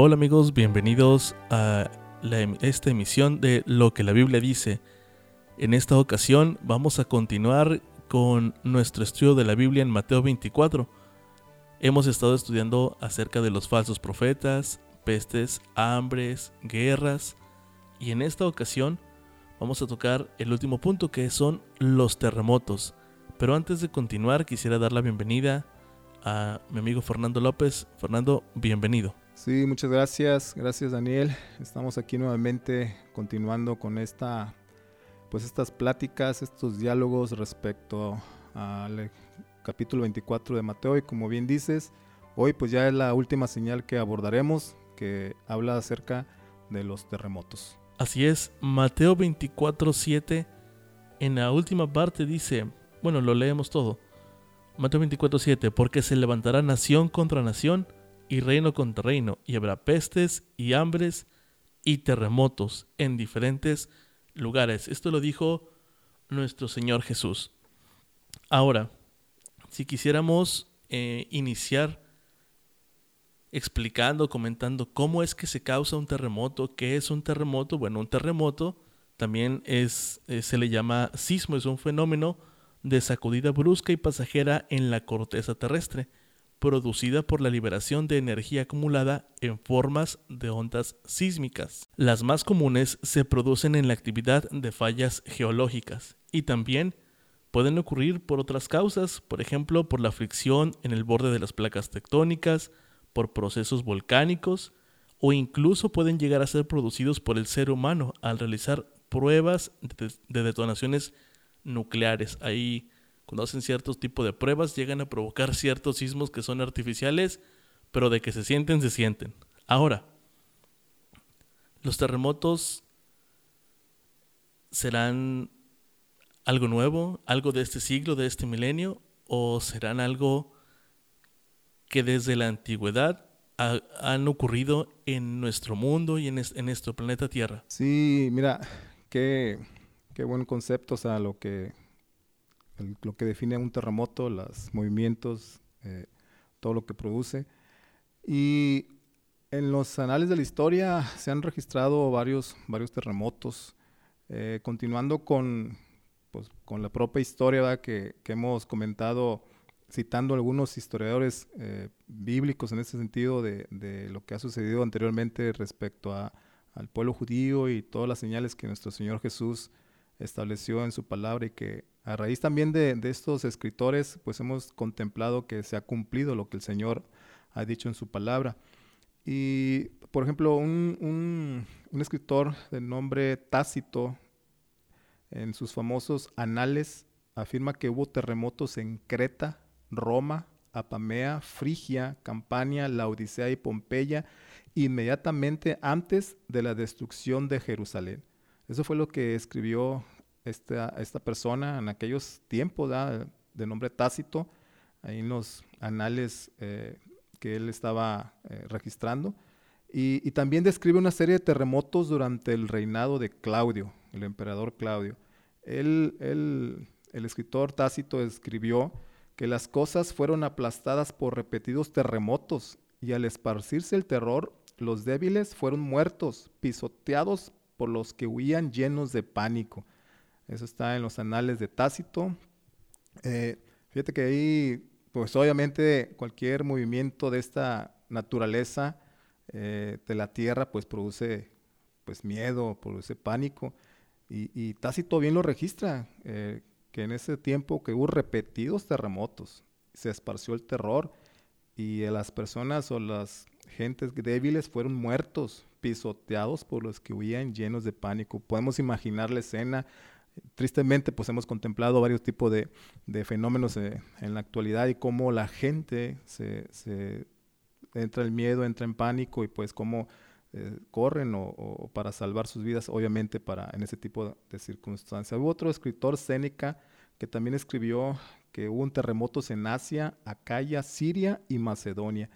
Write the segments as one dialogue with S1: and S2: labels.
S1: Hola amigos, bienvenidos a esta emisión de Lo que la Biblia dice. En esta ocasión vamos a continuar con nuestro estudio de la Biblia en Mateo 24. Hemos estado estudiando acerca de los falsos profetas, pestes, hambres, guerras y en esta ocasión vamos a tocar el último punto que son los terremotos. Pero antes de continuar quisiera dar la bienvenida a mi amigo Fernando López. Fernando, bienvenido.
S2: Sí, muchas gracias. Gracias Daniel. Estamos aquí nuevamente continuando con esta pues estas pláticas, estos diálogos respecto al capítulo 24 de Mateo y como bien dices, hoy pues ya es la última señal que abordaremos que habla acerca de los terremotos.
S1: Así es, Mateo 24, 7 en la última parte dice, bueno, lo leemos todo. Mateo 24, 7, porque se levantará nación contra nación y reino contra reino, y habrá pestes y hambres y terremotos en diferentes lugares. Esto lo dijo nuestro Señor Jesús. Ahora, si quisiéramos eh, iniciar explicando, comentando cómo es que se causa un terremoto, qué es un terremoto, bueno, un terremoto también es, eh, se le llama sismo, es un fenómeno de sacudida brusca y pasajera en la corteza terrestre producida por la liberación de energía acumulada en formas de ondas sísmicas. Las más comunes se producen en la actividad de fallas geológicas y también pueden ocurrir por otras causas, por ejemplo por la fricción en el borde de las placas tectónicas, por procesos volcánicos o incluso pueden llegar a ser producidos por el ser humano al realizar pruebas de, detonaciones nucleares. Ahí cuando hacen ciertos tipos de pruebas, llegan a provocar ciertos sismos que son artificiales, pero de que se sienten, se sienten. Ahora, los terremotos serán algo nuevo, algo de este siglo, de este milenio, o serán algo que desde la antigüedad han ocurrido en nuestro mundo y en, en, nuestro planeta Tierra.
S2: Sí, mira, qué, qué buen concepto, o sea, lo que lo que define un terremoto, los movimientos, eh, todo lo que produce. Y en los anales de la historia se han registrado varios, varios terremotos. Eh, continuando con, pues, con la propia historia que, hemos comentado, citando algunos historiadores eh, bíblicos en ese sentido de, de, lo que ha sucedido anteriormente respecto a, al pueblo judío y todas las señales que nuestro Señor Jesús estableció en su palabra y que a raíz también de, estos escritores, pues hemos contemplado que se ha cumplido lo que el Señor ha dicho en su palabra. Y, por ejemplo, un, escritor de nombre Tácito, en sus famosos anales, afirma que hubo terremotos en Creta, Roma, Apamea, Frigia, Campania, Laodicea y Pompeya, inmediatamente antes de la destrucción de Jerusalén. Eso fue lo que escribió esta, esta persona en aquellos tiempos de nombre Tácito, ahí en los anales eh, que él estaba eh, registrando. Y, también describe una serie de terremotos durante el reinado de Claudio, el emperador Claudio. Él, el escritor Tácito escribió que las cosas fueron aplastadas por repetidos terremotos y al esparcirse el terror, los débiles fueron muertos, pisoteados por los que huían llenos de pánico. Eso está en los anales de Tácito. Eh, fíjate que ahí, pues obviamente cualquier movimiento de esta naturaleza eh, de la tierra, pues produce pues miedo, produce pánico. Y, Tácito bien lo registra, eh, que en ese tiempo que hubo repetidos terremotos, se esparció el terror y las personas o las gentes débiles fueron muertos, pisoteados por los que huían llenos de pánico. Podemos imaginar la escena tristemente pues hemos contemplado varios tipos de, fenómenos eh, en la actualidad y cómo la gente se, entra el miedo, entra en pánico y pues cómo eh, corren o, para salvar sus vidas, obviamente para en ese tipo de circunstancias. Hubo otro escritor, Séneca, que también escribió que hubo un terremotos en Asia, Acaya, Siria y Macedonia.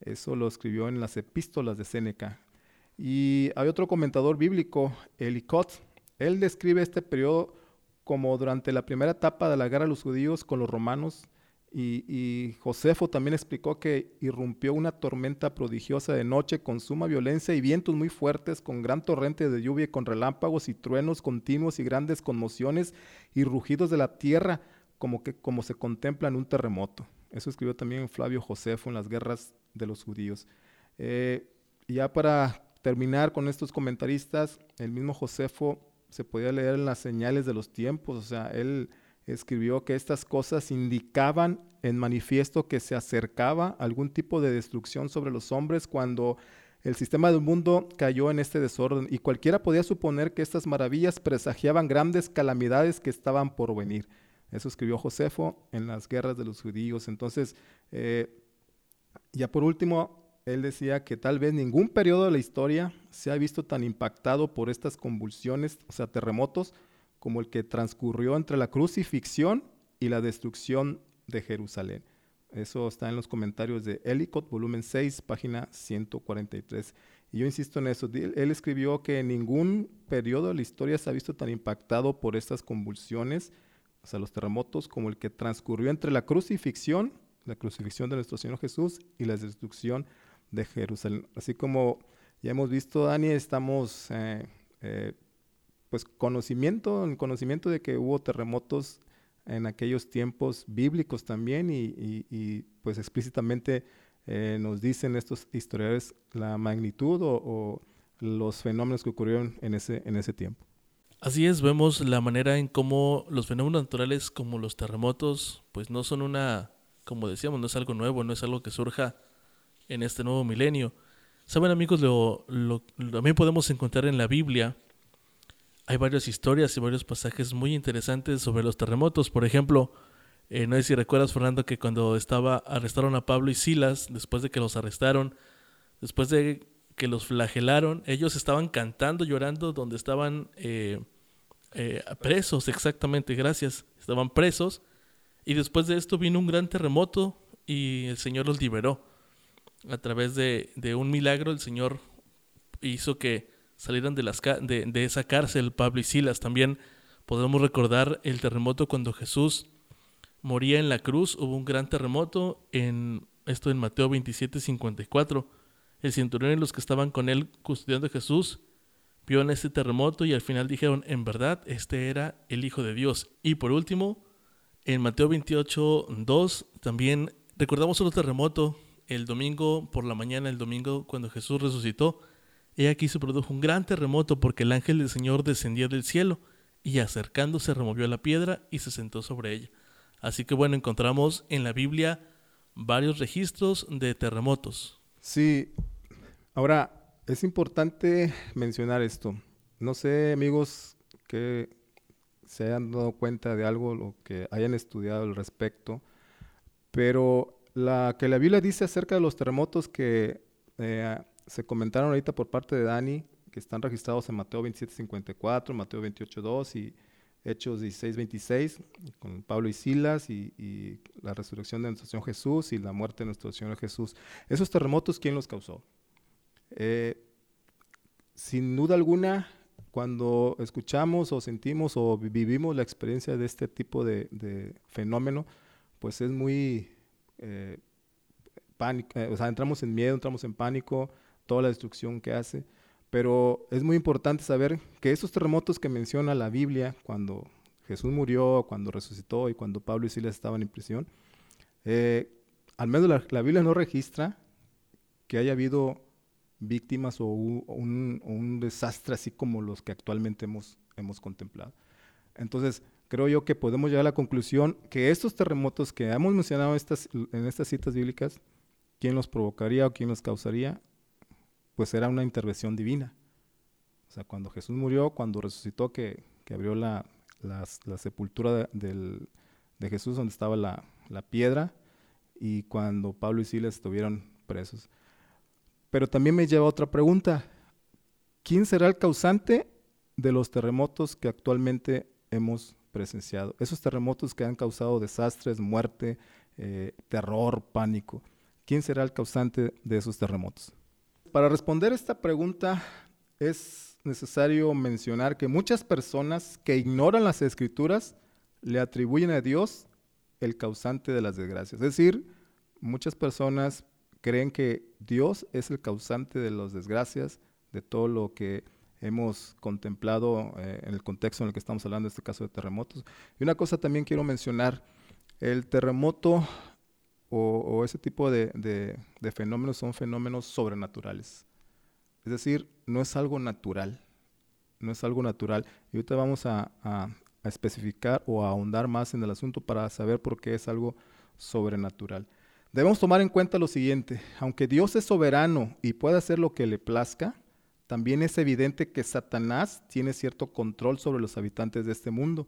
S2: Eso lo escribió en las epístolas de Séneca. Y hay otro comentador bíblico, Elicot, él describe este periodo como durante la primera etapa de la guerra de los judíos con los romanos Y, Josefo también explicó que irrumpió una tormenta prodigiosa de noche con suma violencia y vientos muy fuertes, con gran torrente de lluvia con relámpagos y truenos continuos y grandes conmociones y rugidos de la tierra, como, que, como se contempla en un terremoto. Eso escribió también Flavio Josefo en las guerras de los judíos. Eh, ya para terminar con estos comentaristas, el mismo Josefo se podía leer en las señales de los tiempos, o sea, él escribió que estas cosas indicaban en manifiesto que se acercaba algún tipo de destrucción sobre los hombres cuando el sistema del mundo cayó en este desorden y cualquiera podía suponer que estas maravillas presagiaban grandes calamidades que estaban por venir. Eso escribió Josefo en las guerras de los judíos. Entonces, eh, ya por último, él decía que tal vez ningún periodo de la historia se ha visto tan impactado por estas convulsiones, o sea, terremotos, como el que transcurrió entre la crucifixión y la destrucción de Jerusalén. Eso está en los comentarios de Ellicott, volumen 6, página 143. Y yo insisto en eso. Él escribió que ningún periodo de la historia se ha visto tan impactado por estas convulsiones, o sea, los terremotos, como el que transcurrió entre la crucifixión, la crucifixión de nuestro Señor Jesús y la destrucción de Jerusalén. Así como ya hemos visto, Dani, estamos eh, eh, pues conocimiento, en conocimiento de que hubo terremotos en aquellos tiempos bíblicos también y, pues explícitamente eh, nos dicen estos historiadores la magnitud o, los fenómenos que ocurrieron en ese, en ese tiempo.
S1: Así es, vemos la manera en cómo los fenómenos naturales como los terremotos, pues no son una, como decíamos, no es algo nuevo, no es algo que surja en este nuevo milenio. Saben amigos, lo, también podemos encontrar en la Biblia hay varias historias y varios pasajes muy interesantes sobre los terremotos. Por ejemplo, eh, no sé si recuerdas, Fernando, que cuando estaba arrestaron a Pablo y Silas, después de que los arrestaron, después de que los flagelaron, ellos estaban cantando, llorando, donde estaban eh, eh, presos, exactamente, gracias, estaban presos. Y después de esto vino un gran terremoto y el Señor los liberó. A través de, un milagro, el Señor hizo que salieran de, las, de, esa cárcel, Pablo y Silas. También podemos recordar el terremoto cuando Jesús moría en la cruz. Hubo un gran terremoto, en esto en Mateo 27, 54. El cinturón y los que estaban con él custodiando a Jesús vio ese terremoto y al final dijeron, en verdad, este era el Hijo de Dios. Y por último, en Mateo 28, 2, también recordamos otro terremoto el domingo por la mañana, el domingo cuando Jesús resucitó. He aquí se produjo un gran terremoto porque el ángel del Señor descendió del cielo y acercándose removió la piedra y se sentó sobre ella. Así que bueno, encontramos en la Biblia varios registros de terremotos.
S2: Sí, ahora es importante mencionar esto. No sé, amigos, que se hayan dado cuenta de algo o que hayan estudiado al respecto, pero la que la Biblia dice acerca de los terremotos que eh, se comentaron ahorita por parte de Dani, que están registrados en Mateo 27.54, Mateo 28.2 y Hechos 16.26, con Pablo y Silas y, la resurrección de nuestro Señor Jesús y la muerte de nuestro Señor Jesús. Esos terremotos, ¿quién los causó? Eh, sin duda alguna, cuando escuchamos o sentimos o vivimos la experiencia de este tipo de, fenómeno, pues es muy eh, pánico, eh, o sea, entramos en miedo, entramos en pánico, toda la destrucción que hace. Pero es muy importante saber que esos terremotos que menciona la Biblia, cuando Jesús murió, cuando resucitó y cuando Pablo y Silas estaban en prisión, eh, al menos la, Biblia no registra que haya habido víctimas o un, desastre así como los que actualmente hemos, hemos contemplado. Entonces, creo yo que podemos llegar a la conclusión que estos terremotos que hemos mencionado estas, en estas citas bíblicas, ¿quién los provocaría o quién los causaría? pues era una intervención divina. O sea, cuando Jesús murió, cuando resucitó, que, abrió la, sepultura de, Jesús donde estaba la, piedra, y cuando Pablo y Silas estuvieron presos. Pero también me lleva a otra pregunta. ¿Quién será el causante de los terremotos que actualmente hemos presenciado? Esos terremotos que han causado desastres, muerte, eh, terror, pánico. ¿Quién será el causante de esos terremotos? Para responder esta pregunta es necesario mencionar que muchas personas que ignoran las escrituras le atribuyen a Dios el causante de las desgracias. Es decir, muchas personas creen que Dios es el causante de las desgracias, de todo lo que hemos contemplado eh, en el contexto en el que estamos hablando, en este caso de terremotos. Y una cosa también quiero mencionar, el terremoto o, ese tipo de, fenómenos son fenómenos sobrenaturales. Es decir, no es algo natural, no es algo natural. Y ahorita vamos a, a especificar o a ahondar más en el asunto para saber por qué es algo sobrenatural. Debemos tomar en cuenta lo siguiente, aunque Dios es soberano y puede hacer lo que le plazca, también es evidente que Satanás tiene cierto control sobre los habitantes de este mundo.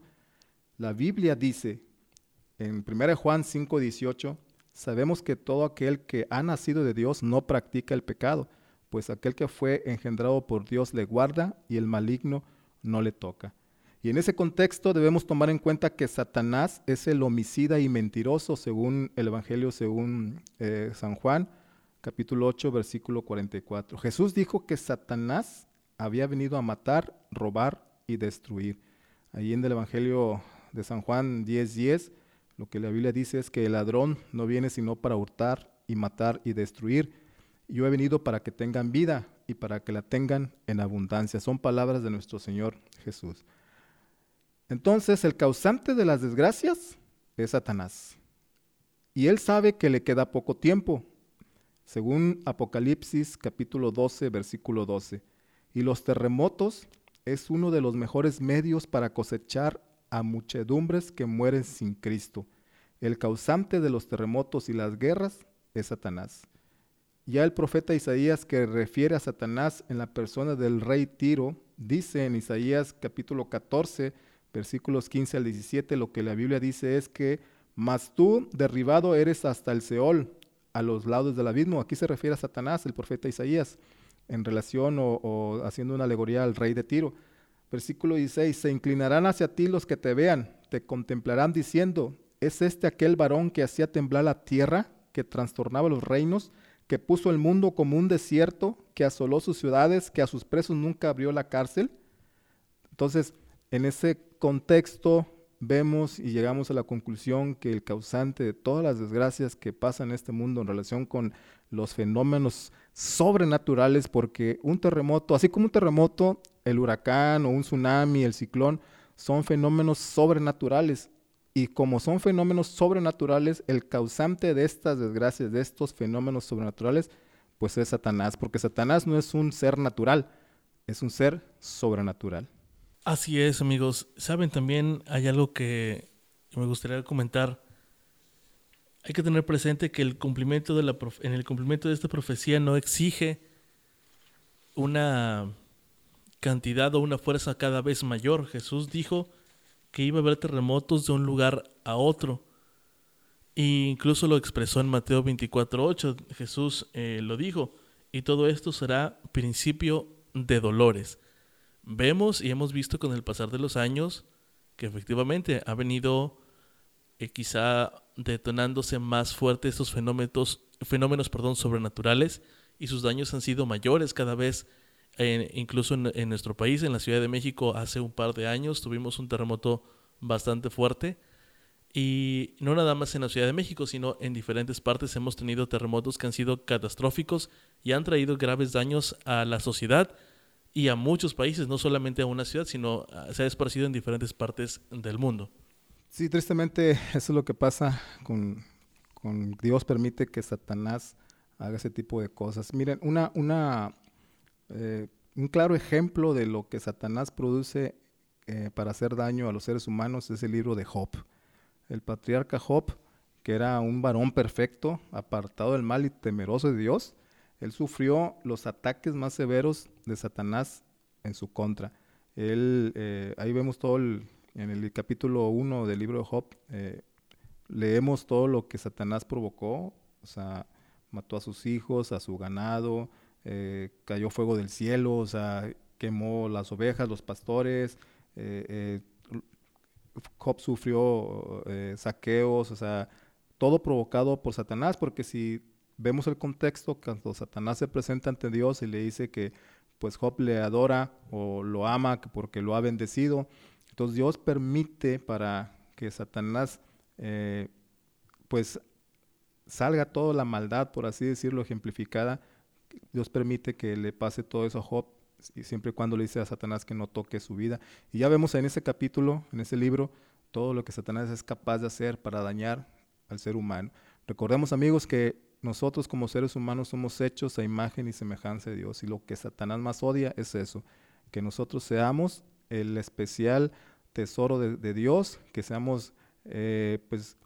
S2: La Biblia dice en 1 Juan 5:18, sabemos que todo aquel que ha nacido de Dios no practica el pecado, pues aquel que fue engendrado por Dios le guarda y el maligno no le toca. Y en ese contexto debemos tomar en cuenta que Satanás es el homicida y mentiroso según el Evangelio, según eh, San Juan, capítulo 8, versículo 44. Jesús dijo que Satanás había venido a matar, robar y destruir. Ahí en el Evangelio de San Juan 10, 10, lo que la Biblia dice es que el ladrón no viene sino para hurtar y matar y destruir. Yo he venido para que tengan vida y para que la tengan en abundancia. Son palabras de nuestro Señor Jesús. Entonces el causante de las desgracias es Satanás. Y él sabe que le queda poco tiempo, según Apocalipsis capítulo 12, versículo 12. Y los terremotos es uno de los mejores medios para cosechar a muchedumbres que mueren sin Cristo. El causante de los terremotos y las guerras es Satanás. Ya el profeta Isaías que refiere a Satanás en la persona del rey Tiro, dice en Isaías capítulo 14, versículos 15 al 17, lo que la Biblia dice es que, mas tú derribado eres hasta el Seol, a los lados del abismo. Aquí se refiere a Satanás, el profeta Isaías, en relación o, haciendo una alegoría al rey de Tiro. Versículo 16, se inclinarán hacia ti los que te vean, te contemplarán diciendo, ¿es este aquel varón que hacía temblar la tierra, que trastornaba los reinos, que puso el mundo como un desierto, que asoló sus ciudades, que a sus presos nunca abrió la cárcel? Entonces, en ese contexto vemos y llegamos a la conclusión que el causante de todas las desgracias que pasan en este mundo en relación con los fenómenos sobrenaturales, porque un terremoto, así como un terremoto, el huracán o un tsunami, el ciclón, son fenómenos sobrenaturales. Y como son fenómenos sobrenaturales, el causante de estas desgracias, de estos fenómenos sobrenaturales, pues es Satanás, porque Satanás no es un ser natural, es un ser sobrenatural.
S1: Así es, amigos. Saben, también hay algo que me gustaría comentar. Hay que tener presente que el cumplimiento de la en el cumplimiento de esta profecía no exige una cantidad o una fuerza cada vez mayor. Jesús dijo que iba a haber terremotos de un lugar a otro. E incluso lo expresó en Mateo 24:8. Jesús eh, lo dijo. Y todo esto será principio de dolores vemos y hemos visto con el pasar de los años que efectivamente ha venido eh, quizá detonándose más fuerte estos fenómenos, fenómenos perdón, sobrenaturales y sus daños han sido mayores cada vez. incluso en, en, nuestro país, en la Ciudad de México, hace un par de años tuvimos un terremoto bastante fuerte. Y no nada más en la Ciudad de México, sino en diferentes partes hemos tenido terremotos que han sido catastróficos y han traído graves daños a la sociedad y a muchos países, no solamente a una ciudad, sino ah, se ha esparcido en diferentes partes del mundo.
S2: Sí, tristemente eso es lo que pasa con, con Dios permite que Satanás haga ese tipo de cosas. Miren, una, una, eh, un claro ejemplo de lo que Satanás produce eh, para hacer daño a los seres humanos es el libro de Job. El patriarca Job, que era un varón perfecto, apartado del mal y temeroso de Dios, él sufrió los ataques más severos de Satanás en su contra. Él, eh, ahí vemos todo en el capítulo 1 del libro de Job, eh, leemos todo lo que Satanás provocó, o sea, mató a sus hijos, a su ganado, eh, cayó fuego del cielo, o sea, quemó las ovejas, los pastores, Job sufrió saqueos, o sea, todo provocado por Satanás, porque si vemos el contexto cuando Satanás se presenta ante Dios y le dice que pues Job le adora o lo ama porque lo ha bendecido. Entonces Dios permite para que Satanás eh, pues salga toda la maldad, por así decirlo, ejemplificada, Dios permite que le pase todo eso a Job y siempre y cuando le dice a Satanás que no toque su vida. Y ya vemos en ese capítulo, en ese libro, todo lo que Satanás es capaz de hacer para dañar al ser humano. Recordemos amigos que nosotros como seres humanos somos hechos a imagen y semejanza de Dios y lo que Satanás más odia es eso, que nosotros seamos el especial tesoro de, Dios, que seamos eh, pues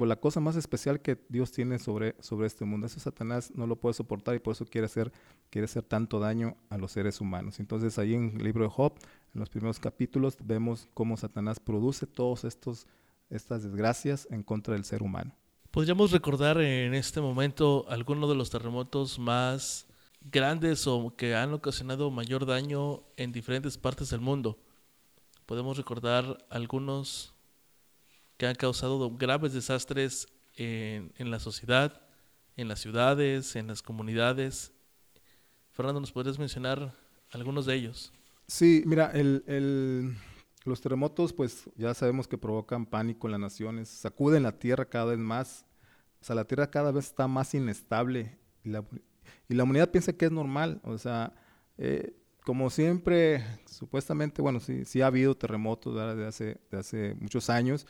S2: por la cosa más especial que Dios tiene sobre, sobre este mundo. Eso Satanás no lo puede soportar y por eso quiere hacer, quiere hacer tanto daño a los seres humanos. Entonces ahí en el libro de Job, en los primeros capítulos, vemos cómo Satanás produce todas estas desgracias en contra del ser humano.
S1: ¿Podríamos recordar en este momento alguno de los terremotos más grandes o que han ocasionado mayor daño en diferentes partes del mundo? Podemos recordar algunos que han causado graves desastres en, la sociedad, en las ciudades, en las comunidades. Fernando, ¿nos podrías mencionar algunos de ellos?
S2: Sí, mira, los terremotos, pues ya sabemos que provocan pánico en las naciones, sacuden la tierra cada vez más, o sea, la tierra cada vez está más inestable y la, y la humanidad piensa que es normal, o sea, eh, como siempre, supuestamente, bueno, sí, sí ha habido terremotos de hace, hace muchos años,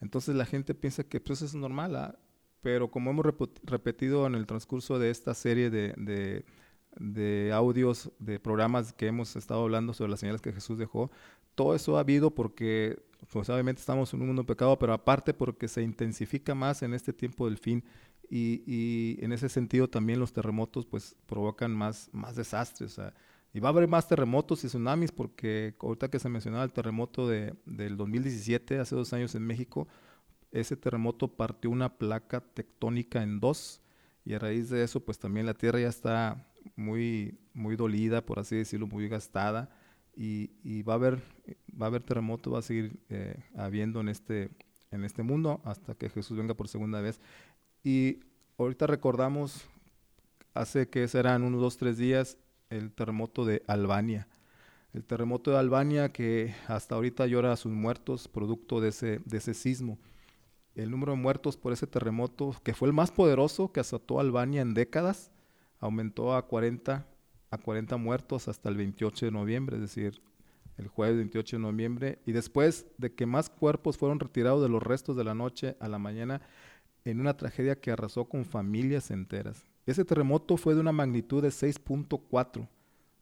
S2: entonces la gente piensa que pues, eso es normal, ¿ah? pero como hemos repetido en el transcurso de esta serie de, de, audios, de programas que hemos estado hablando sobre las señales que Jesús dejó, todo eso ha habido porque, pues obviamente estamos en un mundo de pecado, pero aparte porque se intensifica más en este tiempo del fin y, y en ese sentido también los terremotos pues provocan más, más desastres. y va a haber más terremotos y tsunamis porque ahorita que se mencionaba el terremoto de, del 2017, hace dos años en México, ese terremoto partió una placa tectónica en dos y a raíz de eso pues también la tierra ya está muy, muy dolida, por así decirlo, muy gastada y, y va, a haber, va a haber terremoto, va a seguir eh, habiendo en este, en este mundo hasta que Jesús venga por segunda vez. Y ahorita recordamos, hace que serán unos dos, tres días, el terremoto de Albania. El terremoto de Albania que hasta ahorita llora a sus muertos producto de ese, de ese sismo el número de muertos por ese terremoto, que fue el más poderoso que azotó Albania en décadas, aumentó a 40, a 40 muertos hasta el 28 de noviembre, es decir, el jueves 28 de noviembre, y después de que más cuerpos fueron retirados de los restos de la noche a la mañana en una tragedia que arrasó con familias enteras. Ese terremoto fue de una magnitud de 6.4.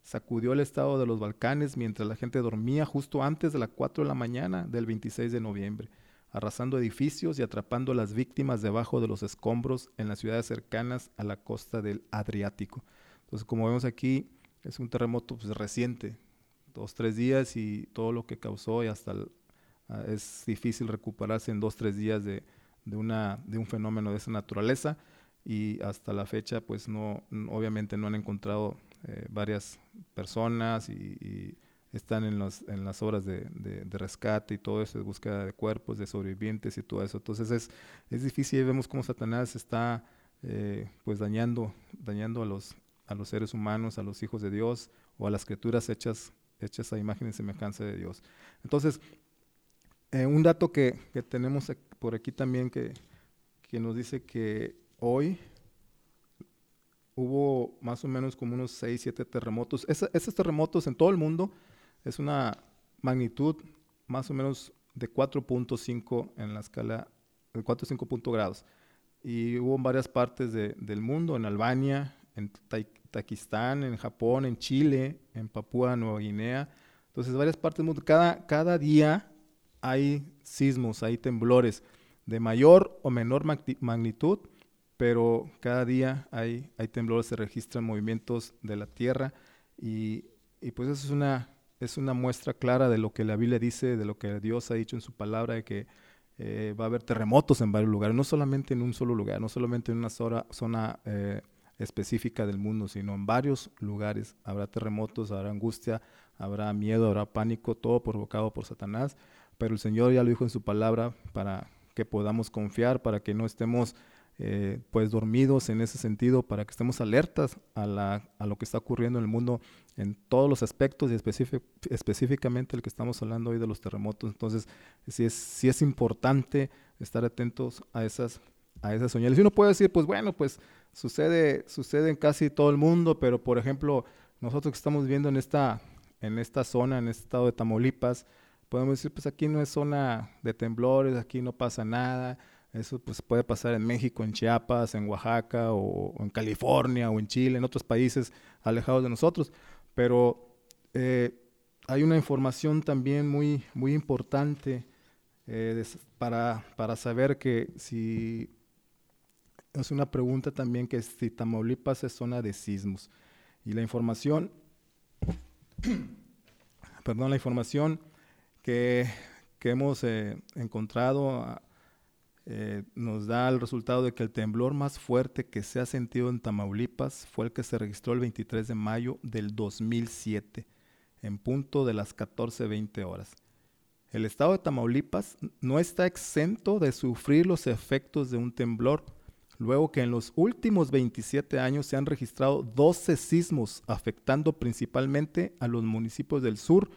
S2: Sacudió el estado de los Balcanes mientras la gente dormía justo antes de las 4 de la mañana del 26 de noviembre arrasando edificios y atrapando a las víctimas debajo de los escombros en las ciudades cercanas a la costa del Adriático. Entonces, como vemos aquí, es un terremoto pues, reciente, dos, tres días y todo lo que causó y hasta ah, es difícil recuperarse en dos, tres días de, una, de un fenómeno de esa naturaleza y hasta la fecha pues no, obviamente no han encontrado eh, varias personas y están en, los, en las obras de, de, rescate y todo eso, de búsqueda de cuerpos, de sobrevivientes y todo eso. Entonces es, es difícil vemos cómo Satanás está eh, pues dañando, dañando a, los, a los seres humanos, a los hijos de Dios o a las criaturas hechas, hechas a imagen y semejanza de Dios. Entonces, eh, un dato que, que, tenemos por aquí también que, que nos dice que hoy hubo más o menos como unos 6, 7 terremotos. esos terremotos en todo el mundo es una magnitud más o menos de 4.5 en la escala de 4.5 puntos grados. Y hubo en varias partes del mundo, en Albania, en Taquistán, en Japón, en Chile, en Papúa Nueva Guinea. Entonces, varias partes del mundo. Cada, cada día hay sismos, hay temblores de mayor o menor magnitud, pero cada día hay, hay temblores, se registran movimientos de la Tierra y, y pues eso es una, es una muestra clara de lo que la Biblia dice, de lo que Dios ha dicho en su palabra, de que eh, va a haber terremotos en varios lugares, no solamente en un solo lugar, no solamente en una zona, eh, específica del mundo, sino en varios lugares. Habrá terremotos, habrá angustia, habrá miedo, habrá pánico, todo provocado por Satanás, pero el Señor ya lo dijo en su palabra para que podamos confiar, para que no estemos eh, pues dormidos en ese sentido, para que estemos alertas a, la, a, lo que está ocurriendo en el mundo en todos los aspectos y específicamente el que estamos hablando hoy de los terremotos. Entonces, sí es, sí es importante estar atentos a esas, a esas señales. Y uno puede decir, pues bueno, pues sucede, sucede en casi todo el mundo, pero por ejemplo, nosotros que estamos viendo en esta, en esta zona, en este estado de Tamaulipas, podemos decir, pues aquí no es zona de temblores, aquí no pasa nada. Eso pues puede pasar en México, en Chiapas, en Oaxaca o, en California o en Chile, en otros países alejados de nosotros. Pero eh, hay una información también muy, muy importante eh, para, para saber que si es una pregunta también que si Tamaulipas es zona de sismos. Y la información, perdón, la información que, hemos eh, encontrado ah, eh, nos da el resultado de que el temblor más fuerte que se ha sentido en Tamaulipas fue el que se registró el 23 de mayo del 2007, en punto de las 14.20 horas. El estado de Tamaulipas no está exento de sufrir los efectos de un temblor, luego que en los últimos 27 años se han registrado 12 sismos afectando principalmente a los municipios del sur,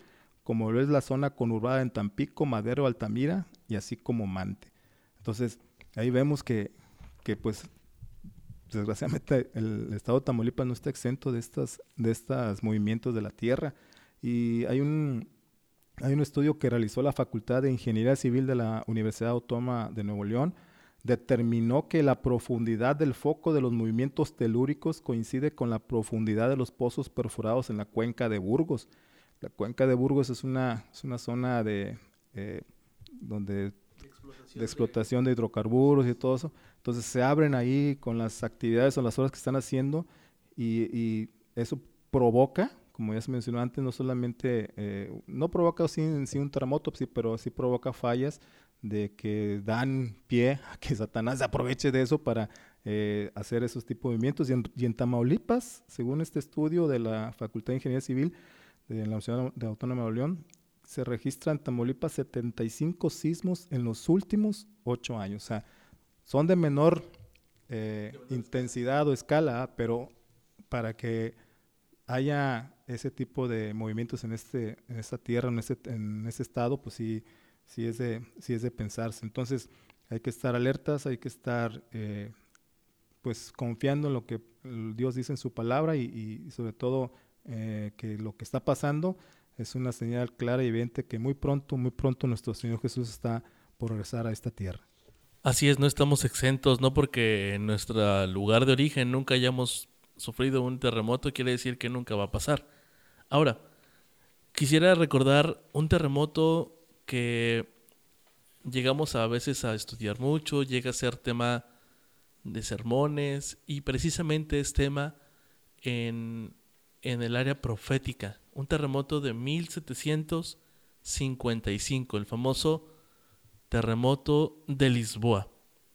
S2: como es la zona conurbada en Tampico, Madero, Altamira y así como Mante. Entonces, ahí vemos que, que pues, desgraciadamente el estado de Tamaulipas no está exento de estos de estos movimientos de la tierra. Y hay un, hay un estudio que realizó la Facultad de Ingeniería Civil de la Universidad Autónoma de Nuevo León, determinó que la profundidad del foco de los movimientos telúricos coincide con la profundidad de los pozos perforados en la cuenca de Burgos. La cuenca de Burgos es una, es una zona de, eh, donde, de explotación de... hidrocarburos y todo eso. Entonces se abren ahí con las actividades o las horas que están haciendo y, eso provoca, como ya se mencionó antes, no solamente, eh, no provoca sin, sin un terremoto, sí, pero sí provoca fallas de que dan pie a que Satanás se aproveche de eso para eh, hacer esos tipos de movimientos. Y en, y en, Tamaulipas, según este estudio de la Facultad de Ingeniería Civil, de la Universidad de Autónoma de León, se registran en Tamaulipas 75 sismos en los últimos ocho años. O sea, son de menor eh, intensidad o escala, pero para que haya ese tipo de movimientos en, este, en esta tierra, en este, en este estado, pues sí, sí, es de, sí es de pensarse. Entonces, hay que estar alertas, hay que estar eh, pues confiando en lo que Dios dice en su palabra y, y sobre todo eh, que lo que está pasando es una señal clara y evidente que muy pronto, muy pronto nuestro Señor Jesús está por regresar a esta tierra.
S1: Así es, no estamos exentos, no porque en nuestro lugar de origen nunca hayamos sufrido un terremoto, quiere decir que nunca va a pasar. Ahora, quisiera recordar un terremoto que llegamos a veces a estudiar mucho, llega a ser tema de sermones y precisamente es tema en en el área profética, un terremoto de 1755, el famoso terremoto de Lisboa.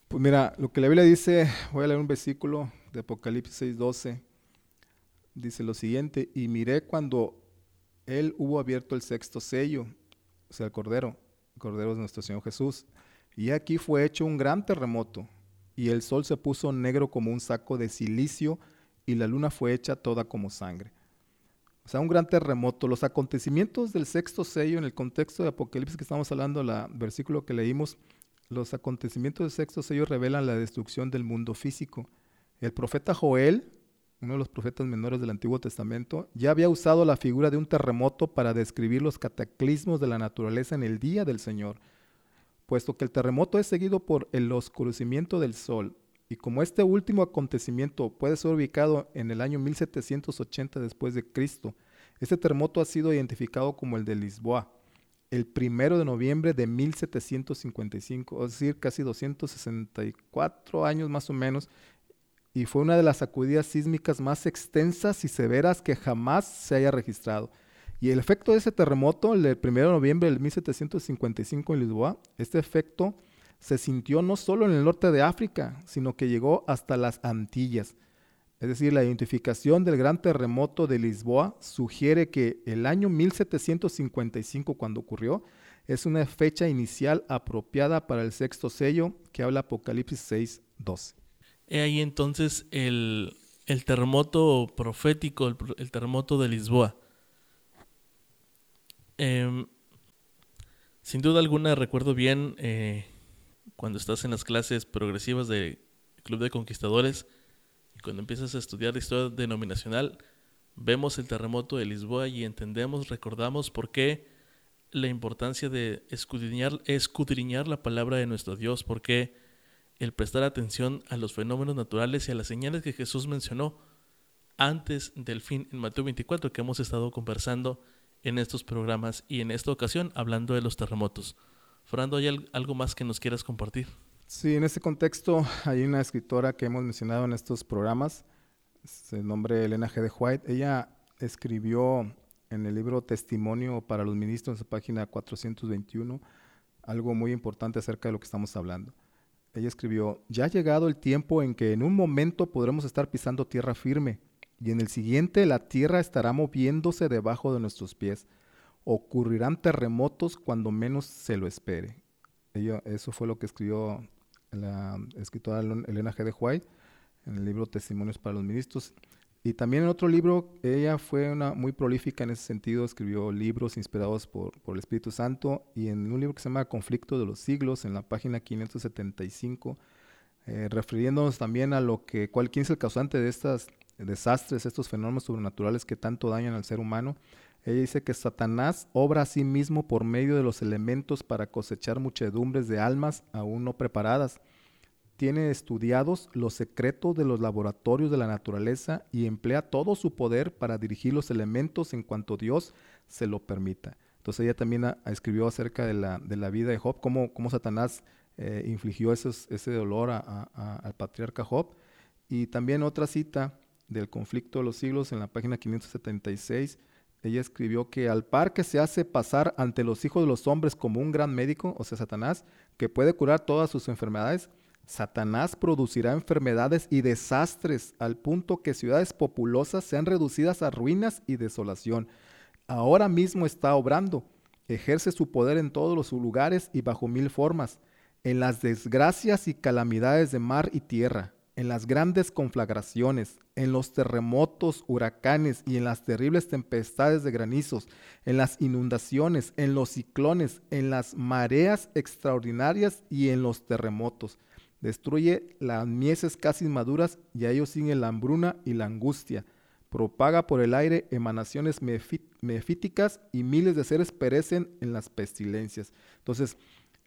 S2: Pues mira, lo que la Biblia dice, voy a leer un versículo de Apocalipsis 6:12, dice lo siguiente, y miré cuando él hubo abierto el sexto sello, o sea, el Cordero, el Cordero de nuestro Señor Jesús, y aquí fue hecho un gran terremoto, y el sol se puso negro como un saco de silicio, y la luna fue hecha toda como sangre. O sea, un gran terremoto. Los acontecimientos del sexto sello en el contexto de Apocalipsis que estamos hablando, el versículo que leímos, los acontecimientos del sexto sello revelan la destrucción del mundo físico. El profeta Joel, uno de los profetas menores del Antiguo Testamento, ya había usado la figura de un terremoto para describir los cataclismos de la naturaleza en el día del Señor, puesto que el terremoto es seguido por el oscurecimiento del sol, y como este último acontecimiento puede ser ubicado en el año 1780 después de Cristo, este terremoto ha sido identificado como el de Lisboa, el primero de noviembre de 1755, es decir, casi 264 años más o menos, y fue una de las sacudidas sísmicas más extensas y severas que jamás se haya registrado. Y el efecto de ese terremoto, el del 1 de noviembre de 1755 en Lisboa, este efecto se sintió no solo en el norte de África, sino que llegó hasta las Antillas. Es decir, la identificación del gran terremoto de Lisboa sugiere que el año 1755, cuando ocurrió, es una fecha inicial apropiada para el sexto sello que habla Apocalipsis 6, 12.
S1: He ahí entonces el, terremoto profético, el, terremoto de Lisboa. Em, sin duda alguna recuerdo bien eh, cuando estás en las clases progresivas de Club de Conquistadores y cuando empiezas a estudiar historia denominacional, vemos el terremoto de Lisboa y entendemos, recordamos por qué la importancia de escudriñar, escudriñar la palabra de nuestro Dios, por qué el prestar atención a los fenómenos naturales y a las señales que Jesús mencionó antes del fin en Mateo 24 que hemos estado conversando en estos programas y en esta ocasión hablando de los terremotos. Fernando, ¿hay algo más que nos quieras compartir?
S2: Sí, en ese contexto hay una escritora que hemos mencionado en estos programas, se nombre Elena G. de White. Ella escribió en el libro Testimonio para los Ministros, en su página 421, algo muy importante acerca de lo que estamos hablando. Ella escribió, ya ha llegado el tiempo en que en un momento podremos estar pisando tierra firme y en el siguiente la tierra estará moviéndose debajo de nuestros pies. Ocurrirán terremotos cuando menos se lo espere. Eso fue lo que escribió la escritora Elena G. de White en el libro Testimonios para los Ministros. Y también en otro libro, ella fue una muy prolífica en ese sentido, escribió libros inspirados por, por, el Espíritu Santo y en un libro que se llama Conflicto de los Siglos, en la página 575, eh, refiriéndonos también a lo que, cuál, quién es el causante de estos desastres, estos fenómenos sobrenaturales que tanto dañan al ser humano. Ella dice que Satanás obra a sí mismo por medio de los elementos para cosechar muchedumbres de almas aún no preparadas tiene estudiados los secretos de los laboratorios de la naturaleza y emplea todo su poder para dirigir los elementos en cuanto Dios se lo permita. Entonces ella también escribió acerca de la, de la, vida de Job, cómo, cómo Satanás eh, infligió ese dolor al patriarca Job. Y también otra cita del conflicto de los siglos en la página 576, ella escribió que al par que se hace pasar ante los hijos de los hombres como un gran médico, o sea, Satanás, que puede curar todas sus enfermedades, Satanás producirá enfermedades y desastres al punto que ciudades populosas sean reducidas a ruinas y desolación. Ahora mismo está obrando. Ejerce su poder en todos los lugares y bajo mil formas, en las desgracias y calamidades de mar y tierra, en las grandes conflagraciones, en los terremotos, huracanes y en las terribles tempestades de granizos, en las inundaciones, en los ciclones, en las mareas extraordinarias y en los terremotos Destruye las mieses casi maduras y a ellos siguen la hambruna y la angustia. Propaga por el aire emanaciones mefíticas y miles de seres perecen en las pestilencias. Entonces,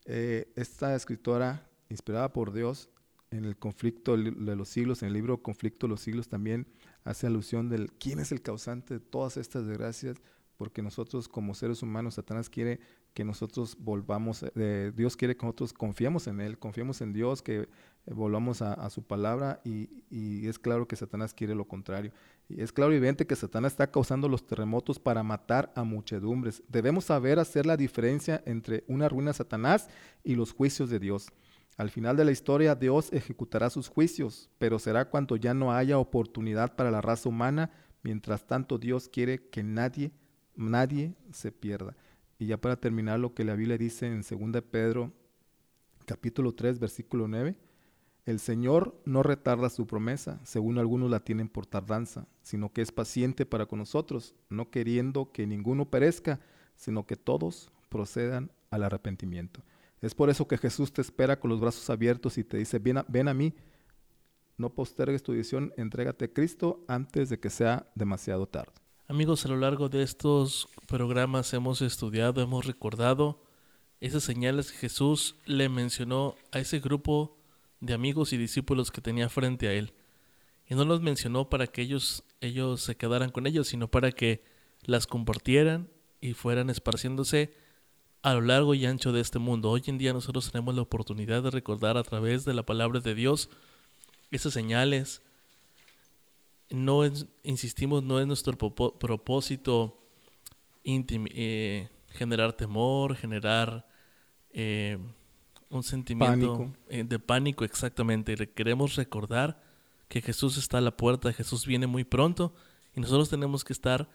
S2: eh, esta escritora, inspirada por Dios en el conflicto de los siglos, en el libro Conflicto de los siglos, también hace alusión del quién es el causante de todas estas desgracias, porque nosotros como seres humanos, Satanás quiere que nosotros volvamos, eh, Dios quiere que nosotros confiemos en Él, confiemos en Dios, que eh, volvamos a, su palabra y, es claro que Satanás quiere lo contrario. Es claro y evidente que Satanás está causando los terremotos para matar a muchedumbres. Debemos saber hacer la diferencia entre una ruina de Satanás y los juicios de Dios. Al final de la historia Dios ejecutará sus juicios, pero será cuando ya no haya oportunidad para la raza humana. Mientras tanto Dios quiere que nadie, nadie se pierda. Y ya para terminar lo que la Biblia dice en 2 Pedro capítulo 3 versículo 9, el Señor no retarda su promesa, según algunos la tienen por tardanza, sino que es paciente para con nosotros, no queriendo que ninguno perezca, sino que todos procedan al arrepentimiento. Es por eso que Jesús te espera con los brazos abiertos y te dice, ven a, ven a mí, no postergues tu decisión, entrégate a Cristo antes de que sea demasiado tarde.
S1: Amigos, a lo largo de estos programas hemos estudiado, hemos recordado esas señales que Jesús le mencionó a ese grupo de amigos y discípulos que tenía frente a él. Y no los mencionó para que ellos, ellos se quedaran con ellos, sino para que las compartieran y fueran esparciéndose a lo largo y ancho de este mundo. Hoy en día nosotros tenemos la oportunidad de recordar a través de la palabra de Dios esas señales, no es, insistimos, no es nuestro propósito eh, generar temor, generar eh, un sentimiento eh, de pánico exactamente. Queremos recordar que Jesús está a la puerta, Jesús viene muy pronto y nosotros tenemos que estar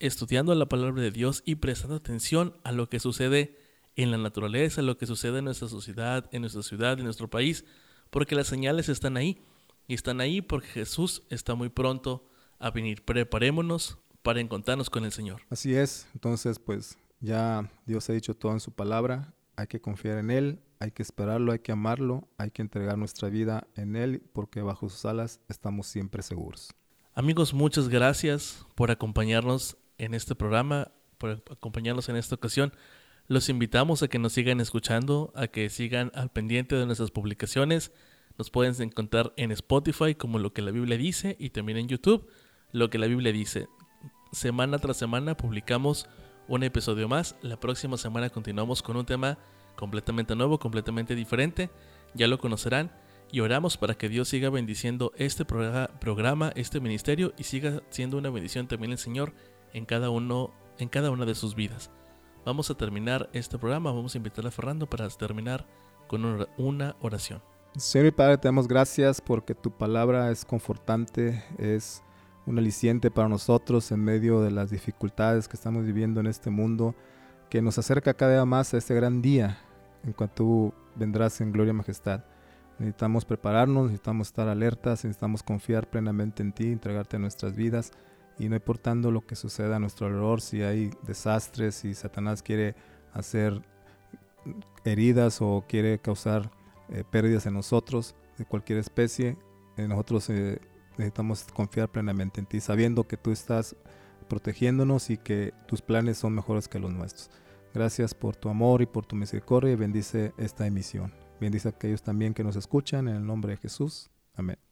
S1: estudiando la palabra de Dios y prestando atención a lo que sucede en la naturaleza, a lo que sucede en nuestra sociedad, en nuestra ciudad, en nuestro país, porque las señales están ahí. Y están ahí porque Jesús está muy pronto a venir. Preparémonos para encontrarnos con el Señor.
S2: Así es. Entonces, pues ya Dios ha dicho todo en su palabra. Hay que confiar en Él. hay que esperarlo, hay que amarlo, hay que entregar nuestra vida en Él, porque bajo sus alas estamos siempre seguros.
S1: Amigos, muchas gracias por acompañarnos en este programa, por acompañarnos en esta ocasión. Los invitamos a que nos sigan escuchando, a que sigan al pendiente de nuestras publicaciones. Nos pueden encontrar en Spotify como lo que la Biblia dice y también en YouTube lo que la Biblia dice. Semana tras semana publicamos un episodio más. La próxima semana continuamos con un tema completamente nuevo, completamente diferente. Ya lo conocerán y oramos para que Dios siga bendiciendo este programa, este ministerio y siga siendo una bendición también el Señor en cada uno, en cada una de sus vidas. Vamos a terminar este programa, vamos a invitar a Fernando para terminar con una oración.
S2: Señor y Padre, te damos gracias porque tu palabra es confortante, es un aliciente para nosotros en medio de las dificultades que estamos viviendo en este mundo, que nos acerca cada día más a este gran día en cuanto tú vendrás en gloria y majestad. Necesitamos prepararnos, necesitamos estar alertas, necesitamos confiar plenamente en ti, entregarte nuestras vidas y no importando lo que suceda a nuestro alrededor, si hay desastres, si Satanás quiere hacer heridas o quiere causar eh, pérdidas en nosotros de cualquier especie, eh, nosotros eh, necesitamos confiar plenamente en ti, sabiendo que tú estás protegiéndonos y que tus planes son mejores que los nuestros. Gracias por tu amor y por tu misericordia y bendice esta emisión. Bendice a aquellos también que nos escuchan en el nombre de Jesús. Amén.